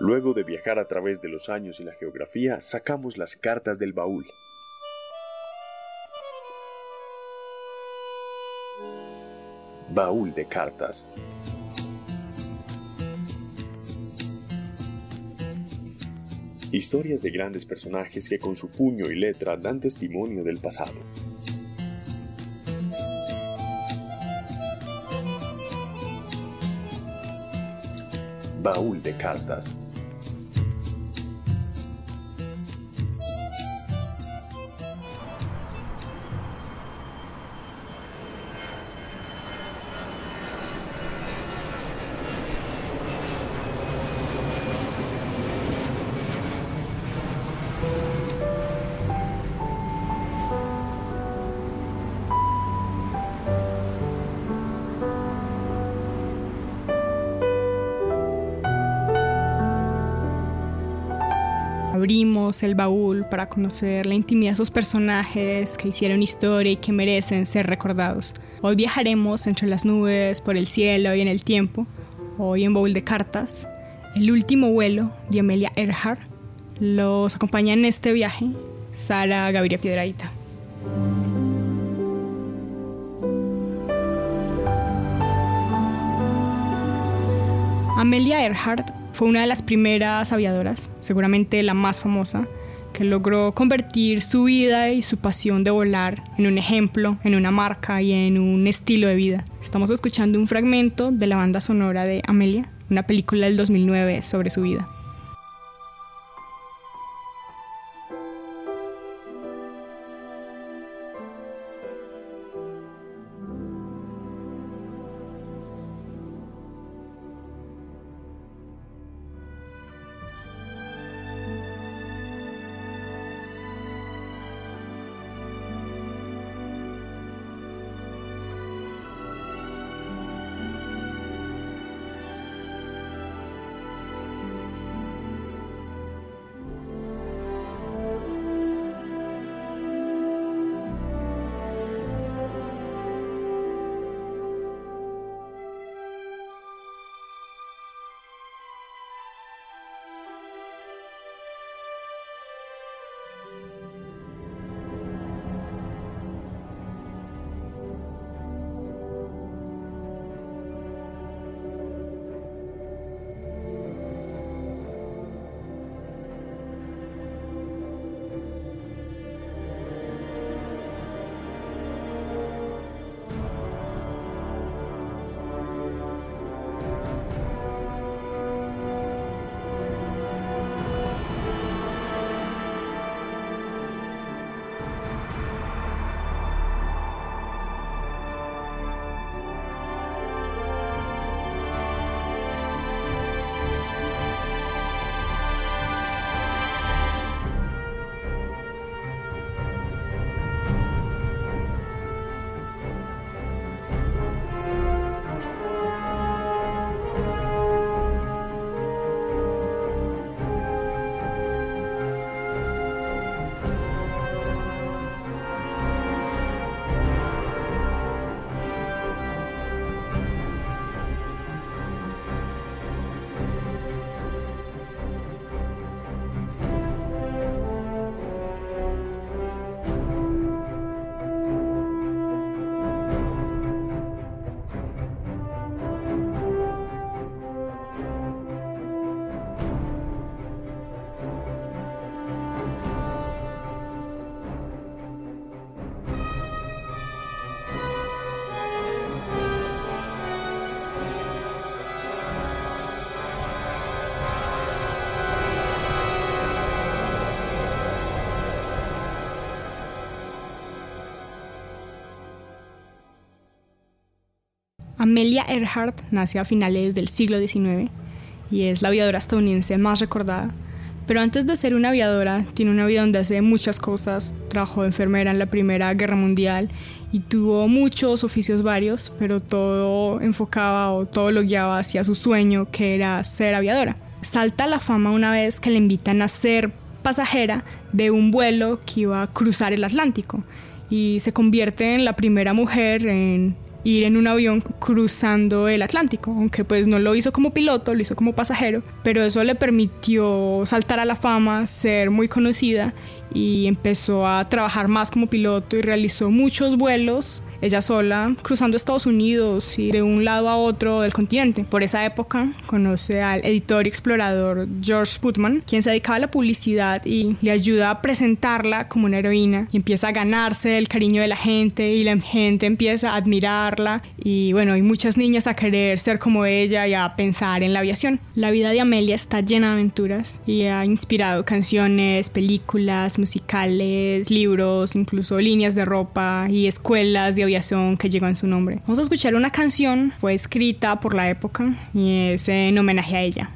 Luego de viajar a través de los años y la geografía, sacamos las cartas del baúl. Baúl de cartas. Historias de grandes personajes que con su puño y letra dan testimonio del pasado. Baúl de cartas. Abrimos el baúl para conocer la intimidad de esos personajes que hicieron historia y que merecen ser recordados. Hoy viajaremos entre las nubes, por el cielo y en el tiempo. Hoy en Baúl de Cartas, el último vuelo de Amelia Earhart. Los acompaña en este viaje Sara Gaviria Piedraíta. Amelia Earhart fue una de las primeras aviadoras, seguramente la más famosa, que logró convertir su vida y su pasión de volar en un ejemplo, en una marca y en un estilo de vida. Estamos escuchando un fragmento de la banda sonora de Amelia, una película del 2009 sobre su vida. Amelia Earhart nació a finales del siglo XIX y es la aviadora estadounidense más recordada. Pero antes de ser una aviadora, tiene una vida donde hace muchas cosas. Trabajó enfermera en la Primera Guerra Mundial y tuvo muchos oficios varios, pero todo enfocaba o todo lo guiaba hacia su sueño, que era ser aviadora. Salta a la fama una vez que le invitan a ser pasajera de un vuelo que iba a cruzar el Atlántico y se convierte en la primera mujer en ir en un avión cruzando el Atlántico, aunque pues no lo hizo como piloto, lo hizo como pasajero, pero eso le permitió saltar a la fama, ser muy conocida y empezó a trabajar más como piloto y realizó muchos vuelos ella sola cruzando Estados Unidos y de un lado a otro del continente. Por esa época conoce al editor y explorador George Putman, quien se dedicaba a la publicidad y le ayuda a presentarla como una heroína y empieza a ganarse el cariño de la gente y la gente empieza a admirarla y bueno, hay muchas niñas a querer ser como ella y a pensar en la aviación. La vida de Amelia está llena de aventuras y ha inspirado canciones, películas, musicales, libros, incluso líneas de ropa y escuelas de que llegó en su nombre. Vamos a escuchar una canción, fue escrita por la época y es en homenaje a ella.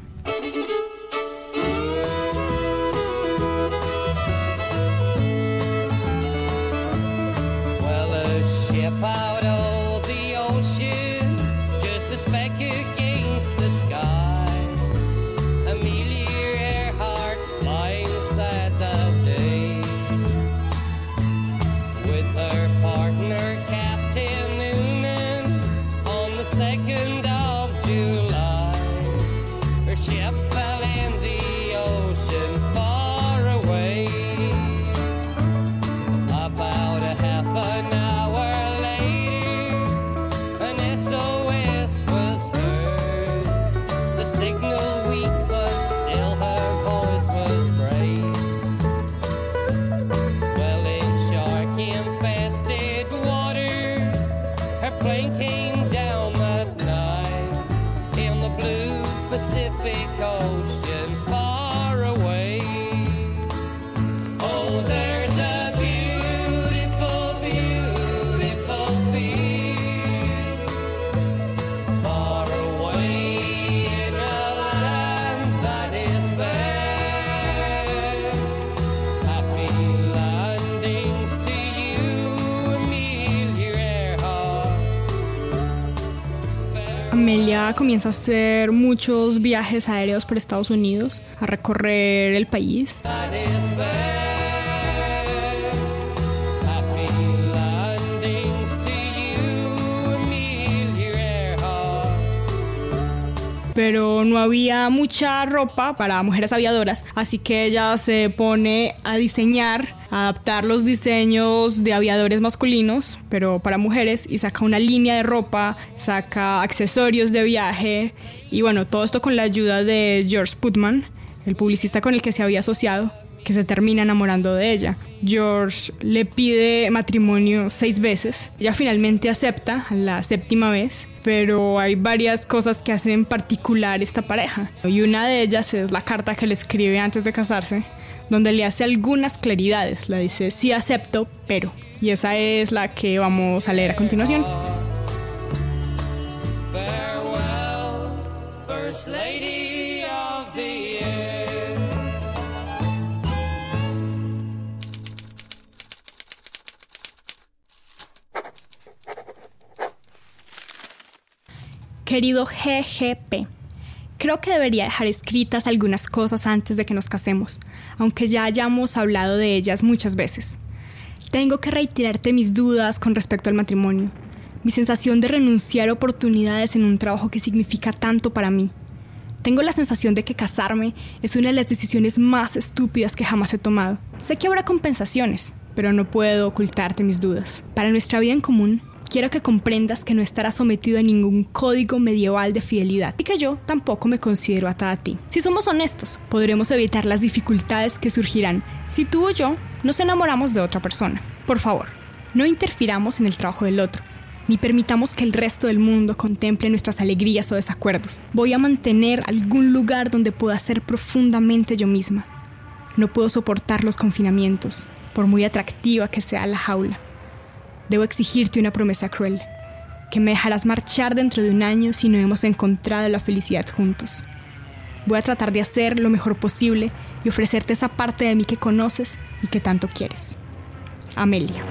Comienza a hacer muchos viajes aéreos por Estados Unidos, a recorrer el país. Pero no había mucha ropa para mujeres aviadoras, así que ella se pone a diseñar, a adaptar los diseños de aviadores masculinos, pero para mujeres, y saca una línea de ropa, saca accesorios de viaje, y bueno, todo esto con la ayuda de George Putman, el publicista con el que se había asociado que se termina enamorando de ella. George le pide matrimonio seis veces. Ella finalmente acepta la séptima vez, pero hay varias cosas que hacen particular esta pareja. Y una de ellas es la carta que le escribe antes de casarse, donde le hace algunas claridades. La dice, sí acepto, pero. Y esa es la que vamos a leer a continuación. Querido GGP, creo que debería dejar escritas algunas cosas antes de que nos casemos, aunque ya hayamos hablado de ellas muchas veces. Tengo que reiterarte mis dudas con respecto al matrimonio, mi sensación de renunciar a oportunidades en un trabajo que significa tanto para mí. Tengo la sensación de que casarme es una de las decisiones más estúpidas que jamás he tomado. Sé que habrá compensaciones, pero no puedo ocultarte mis dudas. Para nuestra vida en común, quiero que comprendas que no estarás sometido a ningún código medieval de fidelidad y que yo tampoco me considero atada a ti. Si somos honestos, podremos evitar las dificultades que surgirán si tú o yo nos enamoramos de otra persona. Por favor, no interfiramos en el trabajo del otro ni permitamos que el resto del mundo contemple nuestras alegrías o desacuerdos. Voy a mantener algún lugar donde pueda ser profundamente yo misma. No puedo soportar los confinamientos, por muy atractiva que sea la jaula. Debo exigirte una promesa cruel, que me dejarás marchar dentro de un año si no hemos encontrado la felicidad juntos. Voy a tratar de hacer lo mejor posible y ofrecerte esa parte de mí que conoces y que tanto quieres. Amelia.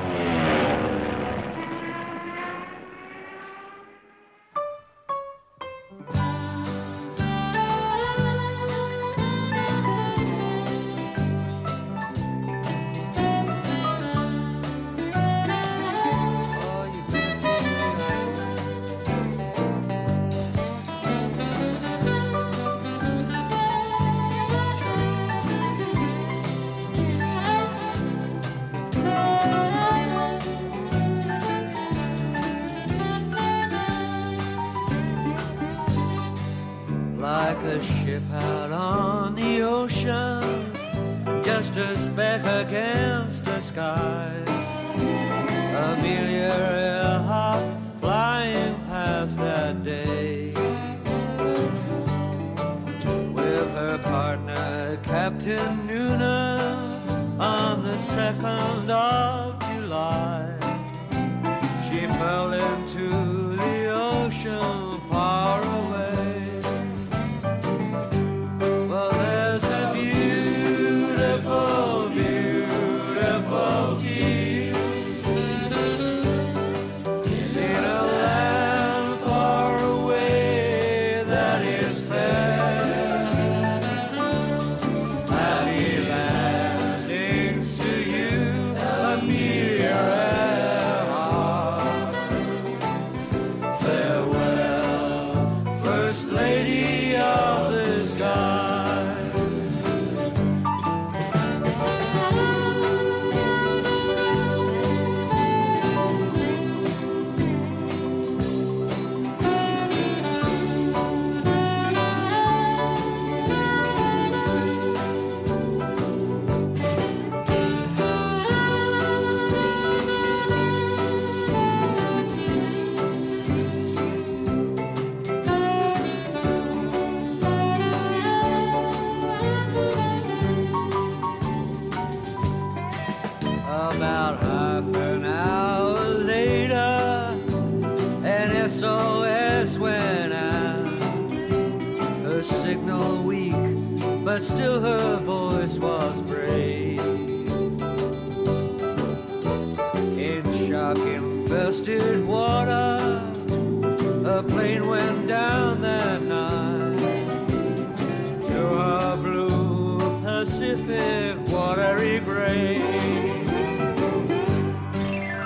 Pacific watery grave.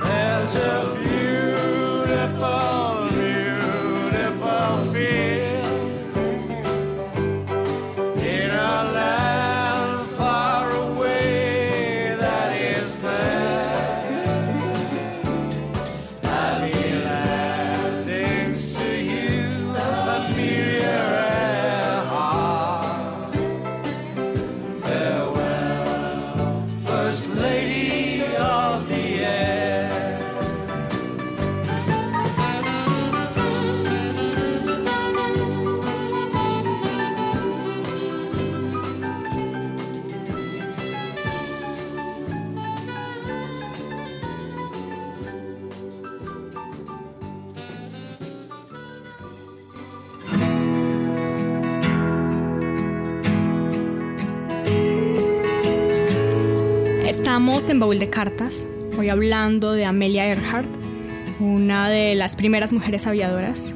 There's a Estamos en Baúl de Cartas, hoy hablando de Amelia Earhart, una de las primeras mujeres aviadoras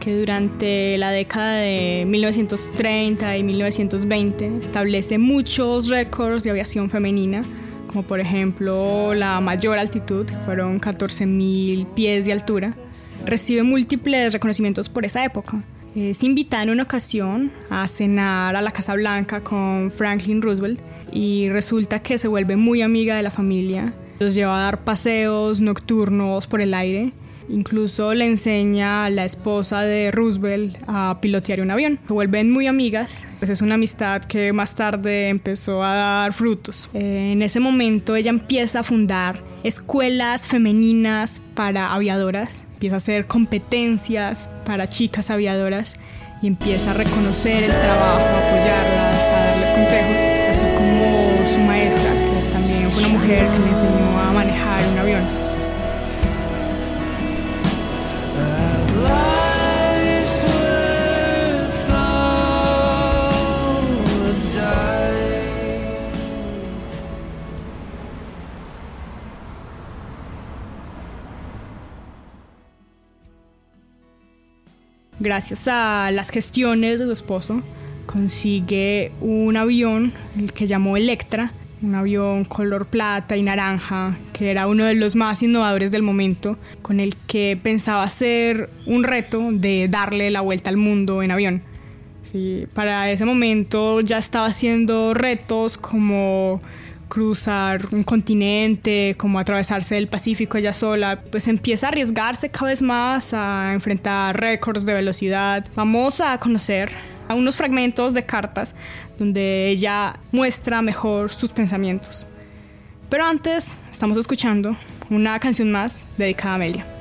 que durante la década de 1930 y 1920 establece muchos récords de aviación femenina, como por ejemplo la mayor altitud, que fueron 14.000 pies de altura. Recibe múltiples reconocimientos por esa época. Es invitada en una ocasión a cenar a la Casa Blanca con Franklin Roosevelt y resulta que se vuelve muy amiga de la familia. Los lleva a dar paseos nocturnos por el aire. Incluso le enseña a la esposa de Roosevelt a pilotear un avión. Se vuelven muy amigas. Pues es una amistad que más tarde empezó a dar frutos. Eh, en ese momento ella empieza a fundar escuelas femeninas para aviadoras. Empieza a hacer competencias para chicas aviadoras y empieza a reconocer el trabajo, a apoyarlas, a darles consejos, que le enseñó a manejar un avión. Gracias a las gestiones de su esposo, consigue un avión, el que llamó Electra, un avión color plata y naranja, que era uno de los más innovadores del momento, con el que pensaba hacer un reto de darle la vuelta al mundo en avión. Para ese momento ya estaba haciendo retos como cruzar un continente, como atravesarse el Pacífico ella sola, pues empieza a arriesgarse cada vez más a enfrentar récords de velocidad. Vamos a conocer a unos fragmentos de cartas donde ella muestra mejor sus pensamientos. Pero antes estamos escuchando una canción más dedicada a Amelia.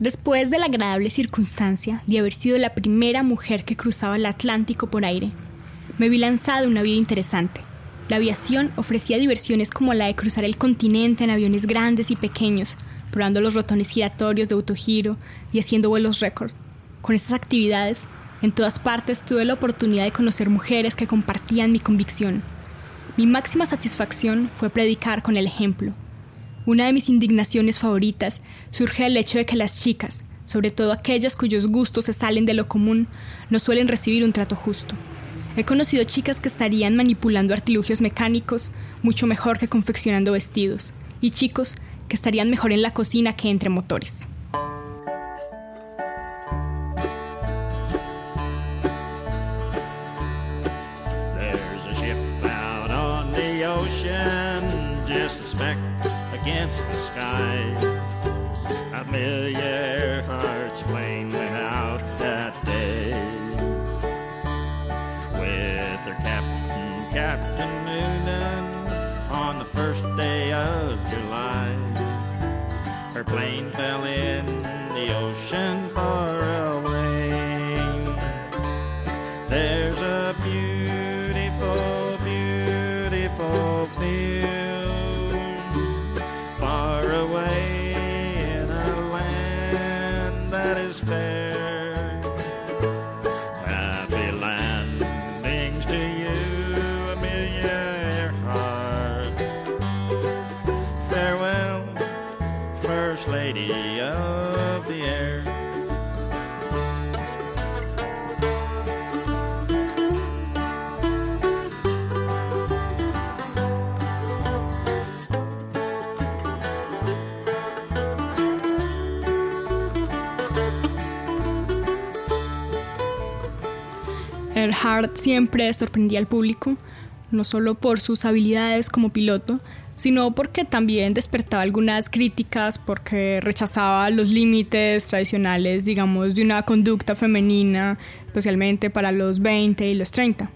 Después de la agradable circunstancia de haber sido la primera mujer que cruzaba el Atlántico por aire, me vi lanzada a una vida interesante. La aviación ofrecía diversiones como la de cruzar el continente en aviones grandes y pequeños, probando los rotones giratorios de autogiro y haciendo vuelos récord. Con estas actividades, en todas partes tuve la oportunidad de conocer mujeres que compartían mi convicción. Mi máxima satisfacción fue predicar con el ejemplo, una de mis indignaciones favoritas surge del hecho de que las chicas, sobre todo aquellas cuyos gustos se salen de lo común, no suelen recibir un trato justo. He conocido chicas que estarían manipulando artilugios mecánicos mucho mejor que confeccionando vestidos, y chicos que estarían mejor en la cocina que entre motores. the sky. A million hearts plain went out that day. With their captain, Captain Noonan, on the first day of July. Her plane fell in the ocean far Earhart siempre sorprendía al público, no solo por sus habilidades como piloto, sino porque también despertaba algunas críticas porque rechazaba los límites tradicionales, digamos, de una conducta femenina, especialmente para los 20 y los 30.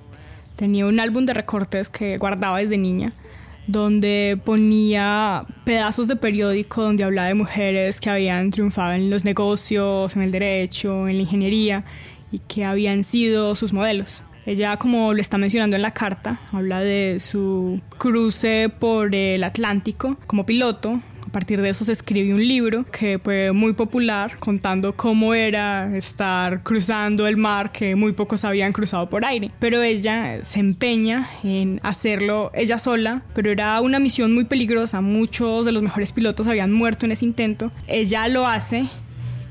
Tenía un álbum de recortes que guardaba desde niña, donde ponía pedazos de periódico donde hablaba de mujeres que habían triunfado en los negocios, en el derecho, en la ingeniería y que habían sido sus modelos. Ella, como lo está mencionando en la carta, habla de su cruce por el Atlántico como piloto. A partir de eso se escribió un libro que fue muy popular contando cómo era estar cruzando el mar que muy pocos habían cruzado por aire. Pero ella se empeña en hacerlo ella sola, pero era una misión muy peligrosa. Muchos de los mejores pilotos habían muerto en ese intento. Ella lo hace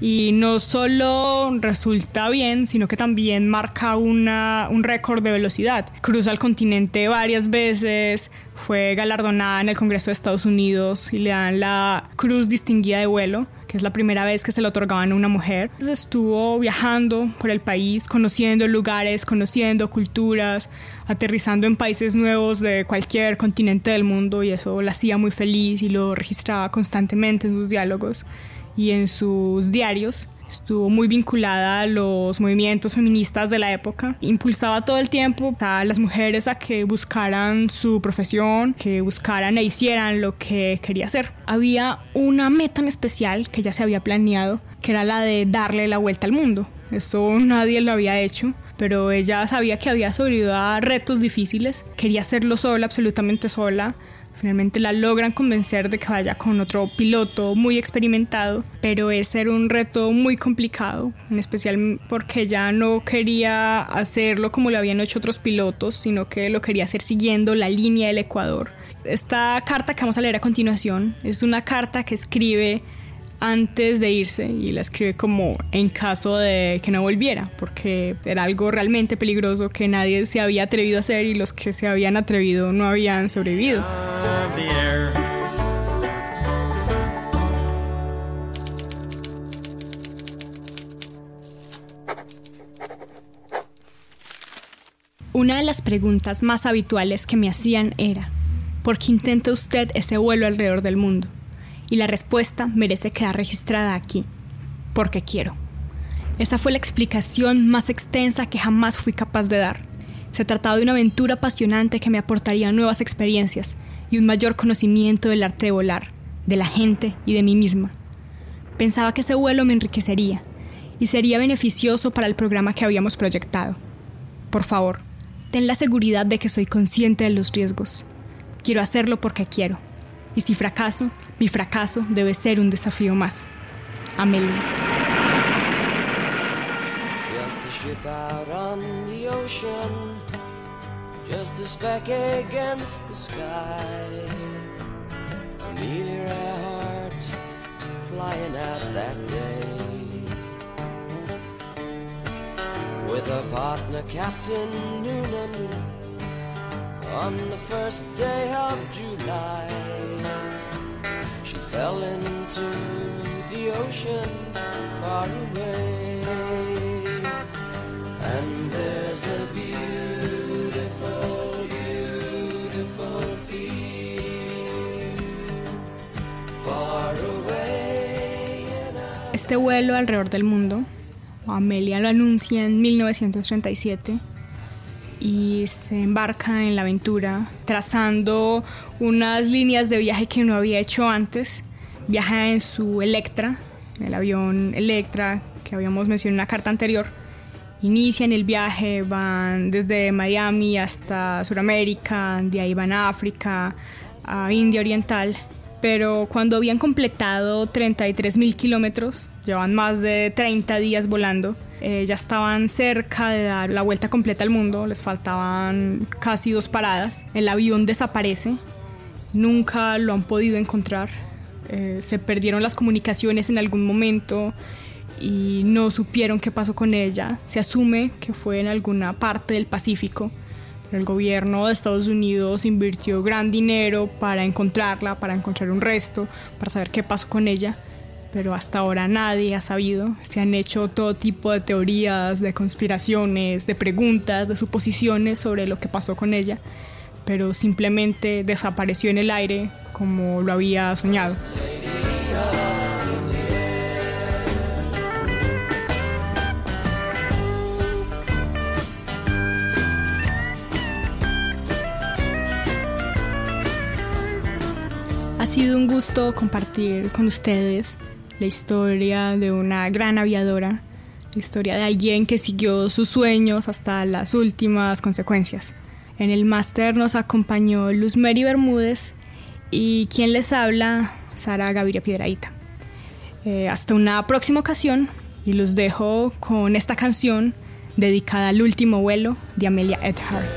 y no solo resulta bien, sino que también marca un récord de velocidad. Cruza el continente varias veces, fue galardonada en el Congreso de Estados Unidos y le dan la Cruz Distinguida de Vuelo que es la primera vez que se le otorgaban a una mujer. Estuvo viajando por el país, conociendo lugares, conociendo culturas, aterrizando en países nuevos de cualquier continente del mundo y eso la hacía muy feliz y lo registraba constantemente en sus diálogos y en sus diarios. Estuvo muy vinculada a los movimientos feministas de la época. Impulsaba todo el tiempo a las mujeres a que buscaran su profesión, que buscaran e hicieran lo que quería hacer. Había una meta en especial que ya se había planeado, que era la de darle la vuelta al mundo. Eso nadie lo había hecho pero ella sabía que había sobrevivido a retos difíciles, quería hacerlo sola, absolutamente sola, Finalmente la logran convencer de que vaya con otro piloto muy experimentado, pero ese era un reto muy complicado, en especial porque ya no quería hacerlo como lo habían hecho otros pilotos, sino que lo quería hacer siguiendo la línea del Ecuador. Esta carta que vamos a leer a continuación es una carta que escribe antes de irse y la escribe como en caso de que no volviera, porque era algo realmente peligroso que nadie se había atrevido a hacer y los que se habían atrevido no habían sobrevivido. Una de las preguntas más habituales que me hacían era, ¿por qué intenta usted ese vuelo alrededor del mundo? Y la respuesta merece quedar registrada aquí, porque quiero. Esa fue la explicación más extensa que jamás fui capaz de dar. Se trataba de una aventura apasionante que me aportaría nuevas experiencias y un mayor conocimiento del arte de volar, de la gente y de mí misma. Pensaba que ese vuelo me enriquecería y sería beneficioso para el programa que habíamos proyectado. Por favor, ten la seguridad de que soy consciente de los riesgos. Quiero hacerlo porque quiero. Y si fracaso, mi fracaso debe ser un desafío más. Amelia. Just a ship out on the ocean, just a speck against the sky. Amelia Earhart flying out that day. With a partner, Captain Noonan, on the first day of July. Fell into the ocean far away. And there's a beautiful. Este vuelo alrededor del mundo, Amelia lo anuncia en 1937 y se embarca en la aventura trazando unas líneas de viaje que no había hecho antes. Viaja en su Electra, el avión Electra que habíamos mencionado en la carta anterior. Inician el viaje, van desde Miami hasta Sudamérica, de ahí van a África, a India Oriental. Pero cuando habían completado 33 mil kilómetros, llevan más de 30 días volando, eh, ya estaban cerca de dar la vuelta completa al mundo, les faltaban casi dos paradas. El avión desaparece, nunca lo han podido encontrar. Eh, se perdieron las comunicaciones en algún momento y no supieron qué pasó con ella. Se asume que fue en alguna parte del Pacífico. El gobierno de Estados Unidos invirtió gran dinero para encontrarla, para encontrar un resto, para saber qué pasó con ella pero hasta ahora nadie ha sabido. Se han hecho todo tipo de teorías, de conspiraciones, de preguntas, de suposiciones sobre lo que pasó con ella, pero simplemente desapareció en el aire como lo había soñado. sido un gusto compartir con ustedes la historia de una gran aviadora, la historia de alguien que siguió sus sueños hasta las últimas consecuencias. En el máster nos acompañó Luz Mary Bermúdez y quien les habla, Sara Gaviria Piedraíta. Eh, hasta una próxima ocasión y los dejo con esta canción dedicada al último vuelo de Amelia Earhart.